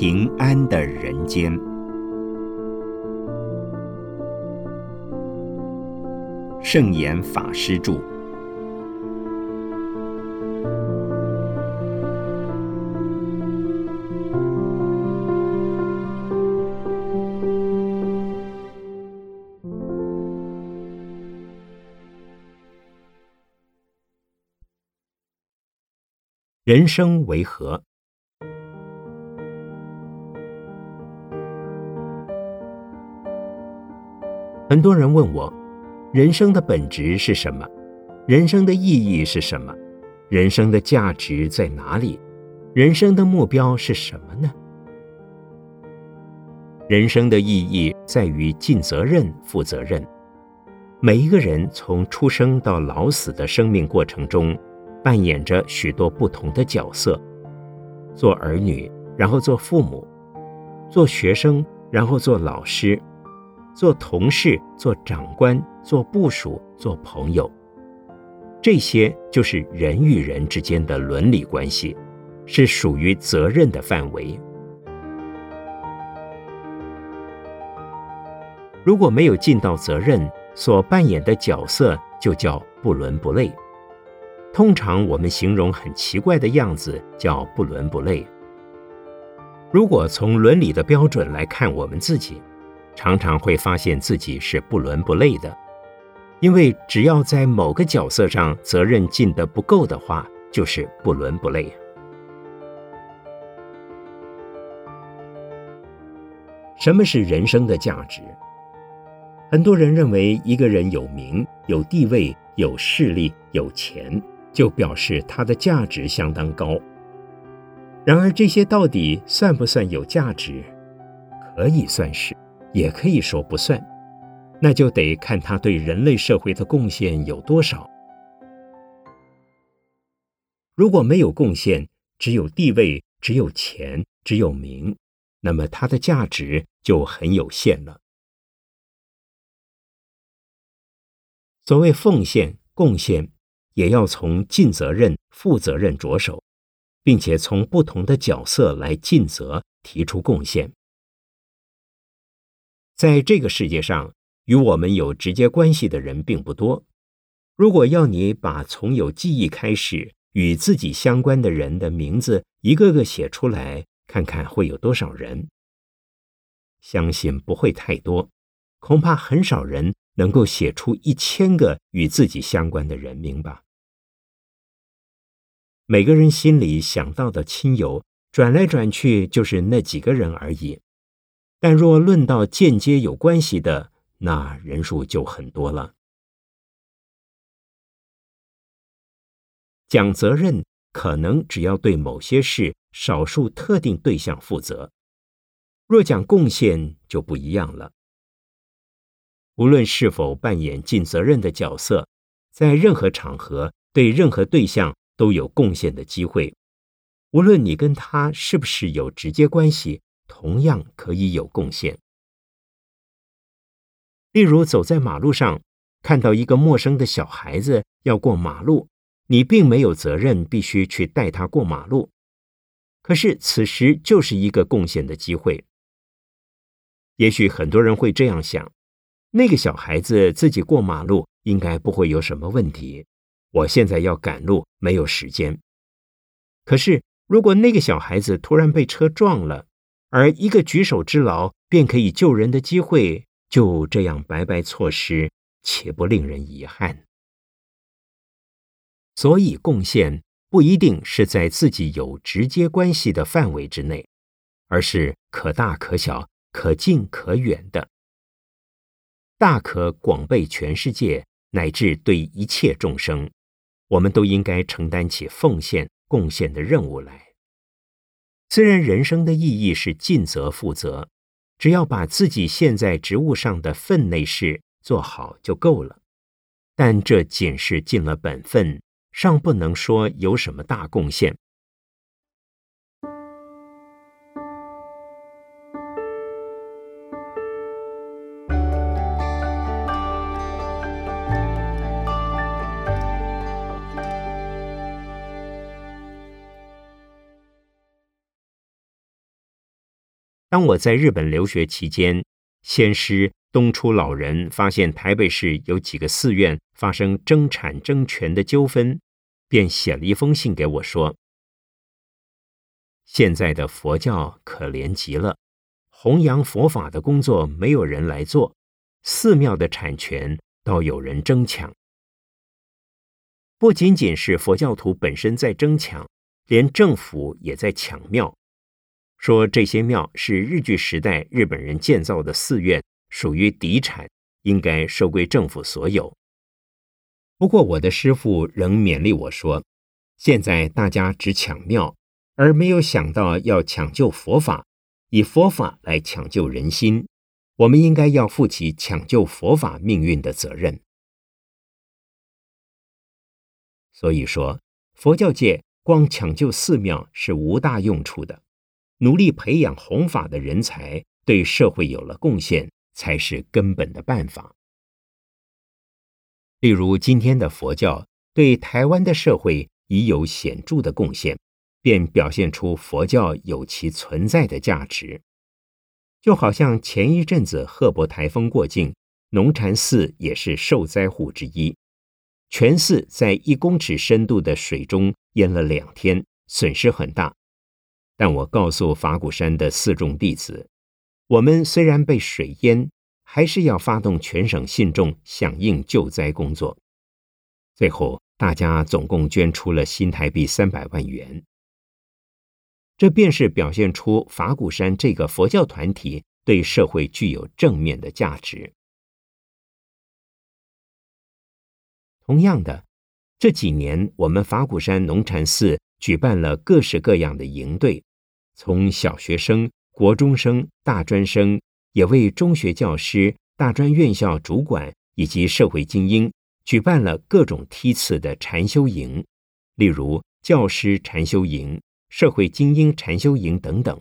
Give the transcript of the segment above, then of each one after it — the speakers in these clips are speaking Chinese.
平安的人间。圣严法师著。人生为何？很多人问我，人生的本质是什么？人生的意义是什么？人生的价值在哪里？人生的目标是什么呢？人生的意义在于尽责任、负责任。每一个人从出生到老死的生命过程中。扮演着许多不同的角色：做儿女，然后做父母；做学生，然后做老师；做同事，做长官；做部属，做朋友。这些就是人与人之间的伦理关系，是属于责任的范围。如果没有尽到责任，所扮演的角色就叫不伦不类。通常我们形容很奇怪的样子叫不伦不类。如果从伦理的标准来看我们自己，常常会发现自己是不伦不类的，因为只要在某个角色上责任尽得不够的话，就是不伦不类。什么是人生的价值？很多人认为一个人有名、有地位、有势力、有钱。就表示他的价值相当高。然而，这些到底算不算有价值？可以算是，也可以说不算。那就得看他对人类社会的贡献有多少。如果没有贡献，只有地位，只有钱，只有名，那么它的价值就很有限了。所谓奉献、贡献。也要从尽责任、负责任着手，并且从不同的角色来尽责，提出贡献。在这个世界上，与我们有直接关系的人并不多。如果要你把从有记忆开始与自己相关的人的名字一个个写出来，看看会有多少人？相信不会太多，恐怕很少人。能够写出一千个与自己相关的人名吧？每个人心里想到的亲友，转来转去就是那几个人而已。但若论到间接有关系的，那人数就很多了。讲责任，可能只要对某些事、少数特定对象负责；若讲贡献，就不一样了。无论是否扮演尽责任的角色，在任何场合对任何对象都有贡献的机会。无论你跟他是不是有直接关系，同样可以有贡献。例如，走在马路上，看到一个陌生的小孩子要过马路，你并没有责任必须去带他过马路，可是此时就是一个贡献的机会。也许很多人会这样想。那个小孩子自己过马路应该不会有什么问题。我现在要赶路，没有时间。可是，如果那个小孩子突然被车撞了，而一个举手之劳便可以救人的机会就这样白白错失，岂不令人遗憾？所以，贡献不一定是在自己有直接关系的范围之内，而是可大可小、可近可远的。大可广被全世界，乃至对一切众生，我们都应该承担起奉献、贡献的任务来。虽然人生的意义是尽责负责，只要把自己现在职务上的分内事做好就够了，但这仅是尽了本分，尚不能说有什么大贡献。当我在日本留学期间，先师东出老人发现台北市有几个寺院发生争产争权的纠纷，便写了一封信给我说：“现在的佛教可怜极了，弘扬佛法的工作没有人来做，寺庙的产权倒有人争抢。不仅仅是佛教徒本身在争抢，连政府也在抢庙。”说这些庙是日据时代日本人建造的寺院，属于嫡产，应该收归政府所有。不过我的师傅仍勉励我说：“现在大家只抢庙，而没有想到要抢救佛法，以佛法来抢救人心。我们应该要负起抢救佛法命运的责任。”所以说，佛教界光抢救寺庙是无大用处的。努力培养弘法的人才，对社会有了贡献，才是根本的办法。例如，今天的佛教对台湾的社会已有显著的贡献，便表现出佛教有其存在的价值。就好像前一阵子赫伯台风过境，龙禅寺也是受灾户之一，全寺在一公尺深度的水中淹了两天，损失很大。但我告诉法鼓山的四众弟子，我们虽然被水淹，还是要发动全省信众响应救灾工作。最后，大家总共捐出了新台币三百万元。这便是表现出法鼓山这个佛教团体对社会具有正面的价值。同样的，这几年我们法鼓山农禅寺举办了各式各样的营队。从小学生、国中生、大专生，也为中学教师、大专院校主管以及社会精英举办了各种梯次的禅修营，例如教师禅修营、社会精英禅修营等等。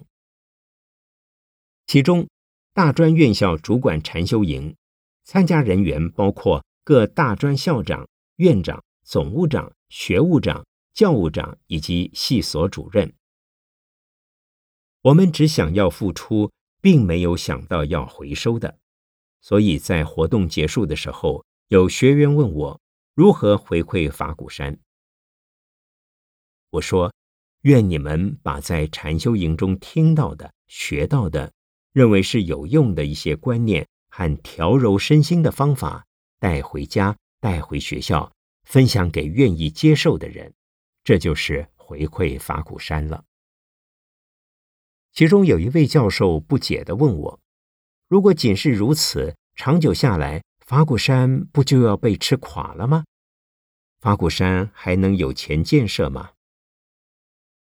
其中，大专院校主管禅修营参加人员包括各大专校长、院长、总务长、学务长、教务长以及系所主任。我们只想要付出，并没有想到要回收的，所以在活动结束的时候，有学员问我如何回馈法鼓山。我说：愿你们把在禅修营中听到的、学到的，认为是有用的一些观念和调柔身心的方法带回家、带回学校，分享给愿意接受的人，这就是回馈法鼓山了。其中有一位教授不解地问我：“如果仅是如此，长久下来，法鼓山不就要被吃垮了吗？法鼓山还能有钱建设吗？”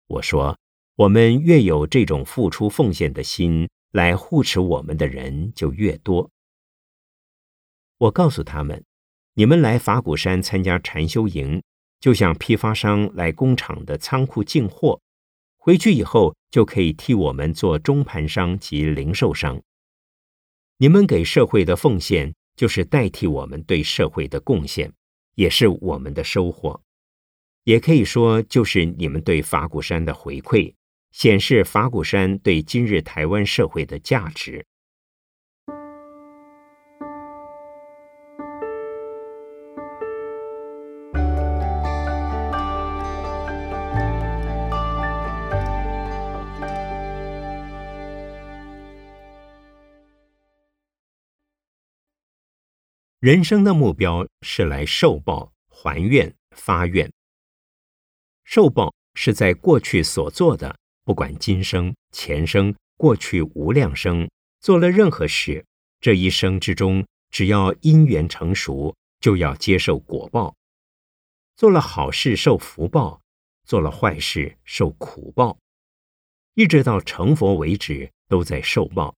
我说：“我们越有这种付出奉献的心，来护持我们的人就越多。”我告诉他们：“你们来法鼓山参加禅修营，就像批发商来工厂的仓库进货。”回去以后就可以替我们做中盘商及零售商。你们给社会的奉献，就是代替我们对社会的贡献，也是我们的收获。也可以说，就是你们对法鼓山的回馈，显示法鼓山对今日台湾社会的价值。人生的目标是来受报、还愿、发愿。受报是在过去所做的，不管今生、前生、过去无量生，做了任何事，这一生之中，只要因缘成熟，就要接受果报。做了好事受福报，做了坏事受苦报，一直到成佛为止，都在受报。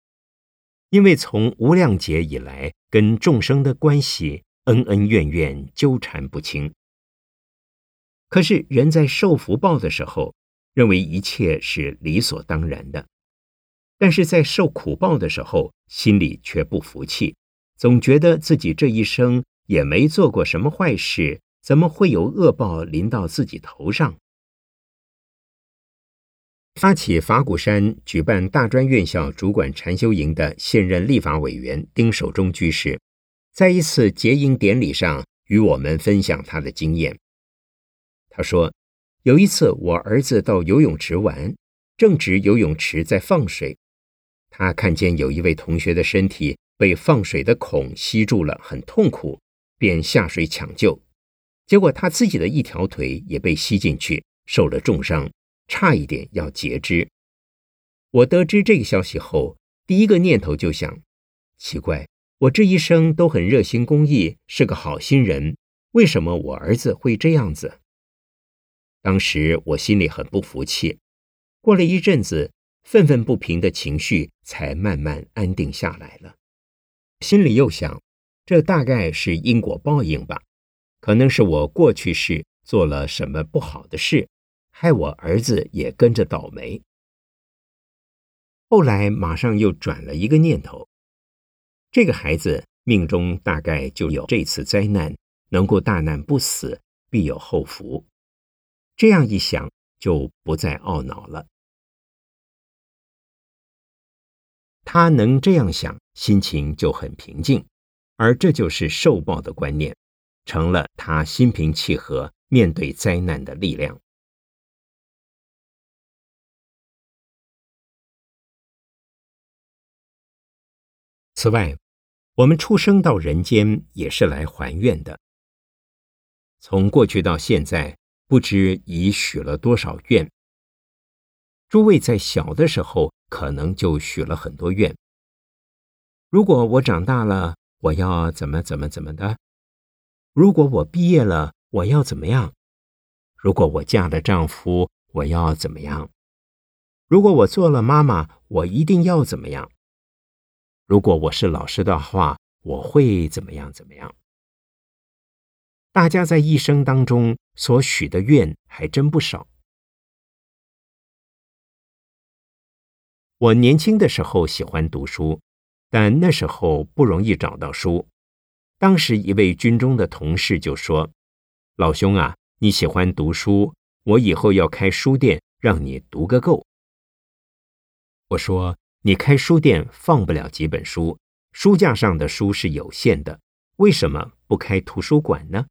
因为从无量劫以来，跟众生的关系恩恩怨怨纠缠不清。可是人在受福报的时候，认为一切是理所当然的；但是在受苦报的时候，心里却不服气，总觉得自己这一生也没做过什么坏事，怎么会有恶报临到自己头上？发起法鼓山举办大专院校主管禅修营的现任立法委员丁守中居士，在一次结营典礼上与我们分享他的经验。他说，有一次我儿子到游泳池玩，正值游泳池在放水，他看见有一位同学的身体被放水的孔吸住了，很痛苦，便下水抢救。结果他自己的一条腿也被吸进去，受了重伤，差一点要截肢。我得知这个消息后，第一个念头就想：奇怪，我这一生都很热心公益，是个好心人，为什么我儿子会这样子？当时我心里很不服气。过了一阵子，愤愤不平的情绪才慢慢安定下来了。心里又想，这大概是因果报应吧。可能是我过去世做了什么不好的事，害我儿子也跟着倒霉。后来马上又转了一个念头：这个孩子命中大概就有这次灾难，能够大难不死，必有后福。这样一想，就不再懊恼了。他能这样想，心情就很平静，而这就是受报的观念。成了他心平气和面对灾难的力量。此外，我们出生到人间也是来还愿的。从过去到现在，不知已许了多少愿。诸位在小的时候可能就许了很多愿。如果我长大了，我要怎么怎么怎么的？如果我毕业了，我要怎么样？如果我嫁了丈夫，我要怎么样？如果我做了妈妈，我一定要怎么样？如果我是老师的话，我会怎么样？怎么样？大家在一生当中所许的愿还真不少。我年轻的时候喜欢读书，但那时候不容易找到书。当时一位军中的同事就说：“老兄啊，你喜欢读书，我以后要开书店，让你读个够。”我说：“你开书店放不了几本书，书架上的书是有限的，为什么不开图书馆呢？”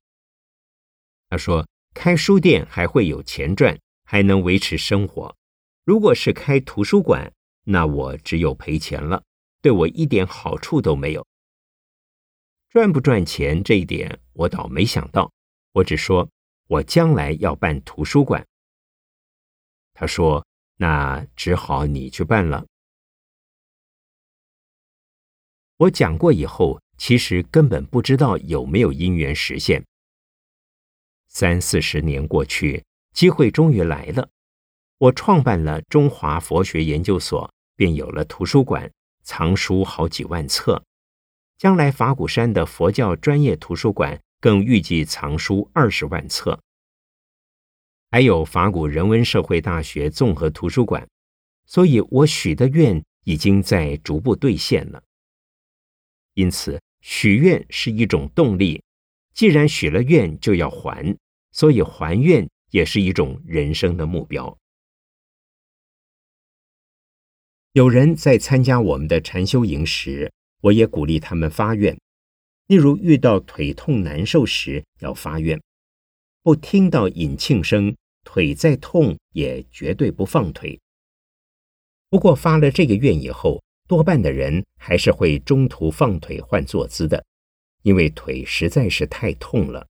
他说：“开书店还会有钱赚，还能维持生活。如果是开图书馆，那我只有赔钱了，对我一点好处都没有。”赚不赚钱这一点，我倒没想到。我只说，我将来要办图书馆。他说：“那只好你去办了。”我讲过以后，其实根本不知道有没有因缘实现。三四十年过去，机会终于来了。我创办了中华佛学研究所，便有了图书馆，藏书好几万册。将来法鼓山的佛教专业图书馆更预计藏书二十万册，还有法鼓人文社会大学综合图书馆，所以我许的愿已经在逐步兑现了。因此，许愿是一种动力，既然许了愿就要还，所以还愿也是一种人生的目标。有人在参加我们的禅修营时。我也鼓励他们发愿，例如遇到腿痛难受时要发愿，不听到引磬声，腿再痛也绝对不放腿。不过发了这个愿以后，多半的人还是会中途放腿换坐姿的，因为腿实在是太痛了。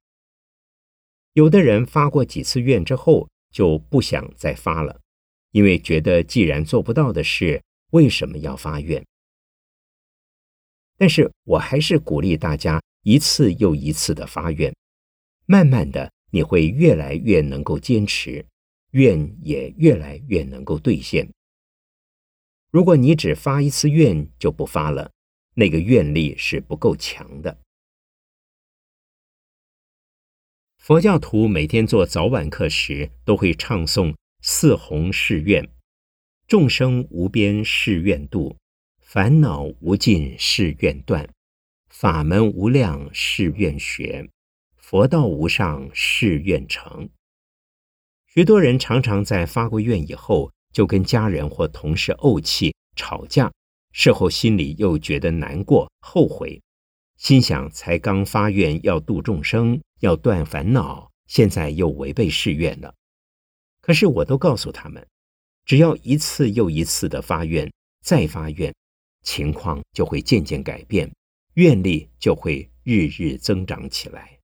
有的人发过几次愿之后就不想再发了，因为觉得既然做不到的事，为什么要发愿？但是我还是鼓励大家一次又一次的发愿，慢慢的你会越来越能够坚持，愿也越来越能够兑现。如果你只发一次愿就不发了，那个愿力是不够强的。佛教徒每天做早晚课时都会唱诵四弘誓愿：众生无边誓愿度。烦恼无尽誓愿断，法门无量誓愿学，佛道无上誓愿成。许多人常常在发过愿以后，就跟家人或同事怄气吵架，事后心里又觉得难过、后悔，心想才刚发愿要度众生，要断烦恼，现在又违背誓愿了。可是我都告诉他们，只要一次又一次的发愿，再发愿，情况就会渐渐改变，愿力就会日日增长起来。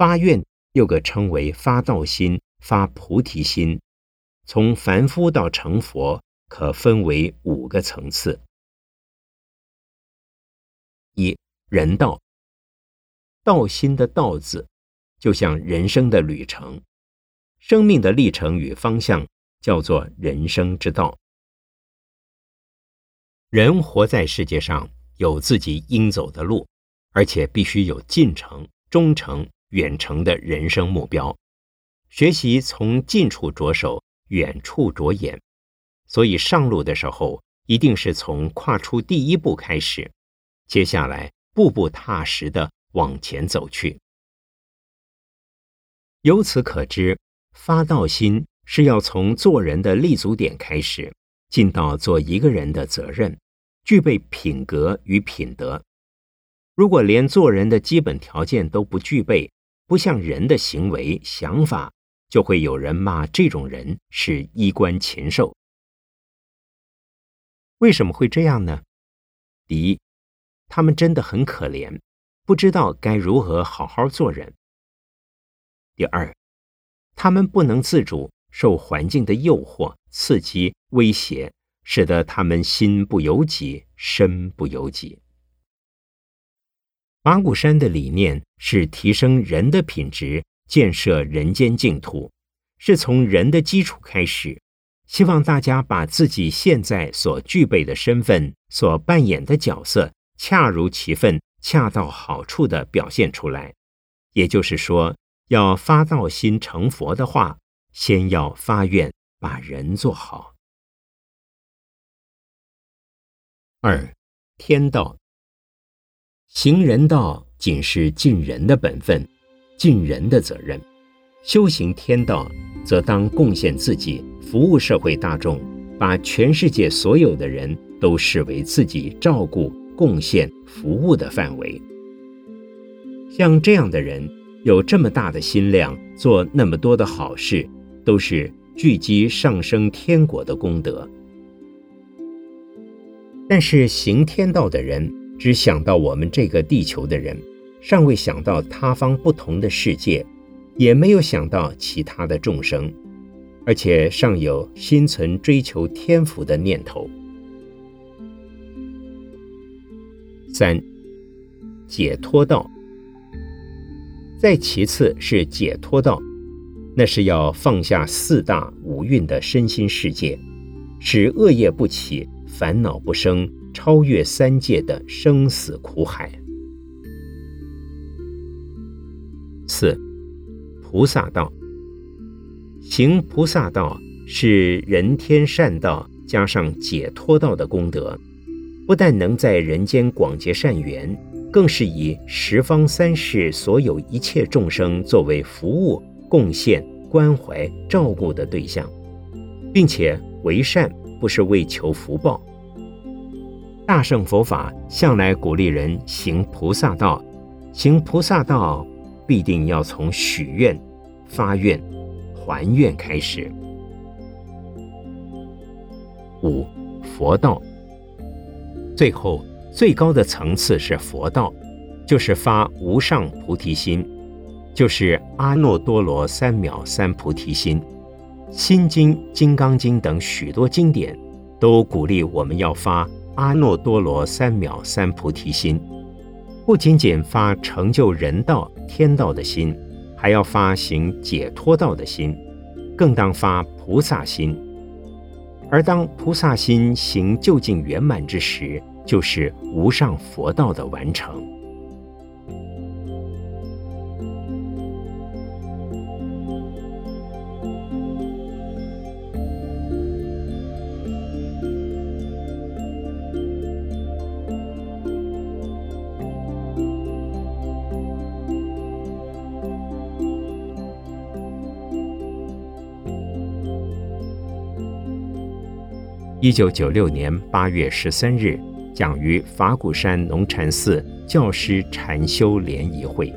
发愿又可称为发道心、发菩提心。从凡夫到成佛，可分为五个层次。一人道，道心的道字，就像人生的旅程，生命的历程与方向，叫做人生之道。人活在世界上，有自己应走的路，而且必须有进程、忠诚。远程的人生目标，学习从近处着手，远处着眼。所以上路的时候，一定是从跨出第一步开始，接下来步步踏实的往前走去。由此可知，发道心是要从做人的立足点开始，尽到做一个人的责任，具备品格与品德。如果连做人的基本条件都不具备，不像人的行为想法，就会有人骂这种人是衣冠禽兽。为什么会这样呢？第一，他们真的很可怜，不知道该如何好好做人；第二，他们不能自主，受环境的诱惑、刺激、威胁，使得他们心不由己，身不由己。马古山的理念是提升人的品质，建设人间净土，是从人的基础开始。希望大家把自己现在所具备的身份、所扮演的角色，恰如其分、恰到好处的表现出来。也就是说，要发道心成佛的话，先要发愿把人做好。二，天道。行人道仅是尽人的本分，尽人的责任；修行天道，则当贡献自己，服务社会大众，把全世界所有的人都视为自己照顾、贡献、服务的范围。像这样的人，有这么大的心量，做那么多的好事，都是聚集上升天国的功德。但是行天道的人，只想到我们这个地球的人，尚未想到他方不同的世界，也没有想到其他的众生，而且尚有心存追求天福的念头。三，解脱道。再其次是解脱道，那是要放下四大五蕴的身心世界，使恶业不起，烦恼不生。超越三界的生死苦海。四，菩萨道。行菩萨道是人天善道加上解脱道的功德，不但能在人间广结善缘，更是以十方三世所有一切众生作为服务、贡献、关怀、照顾的对象，并且为善不是为求福报。大乘佛法向来鼓励人行菩萨道，行菩萨道必定要从许愿、发愿、还愿开始。五佛道，最后最高的层次是佛道，就是发无上菩提心，就是阿耨多罗三藐三菩提心。心经、金刚经等许多经典都鼓励我们要发。阿耨多罗三藐三菩提心，不仅仅发成就人道、天道的心，还要发行解脱道的心，更当发菩萨心。而当菩萨心行究竟圆满之时，就是无上佛道的完成。一九九六年八月十三日，讲于法鼓山龙禅寺教师禅修联谊会。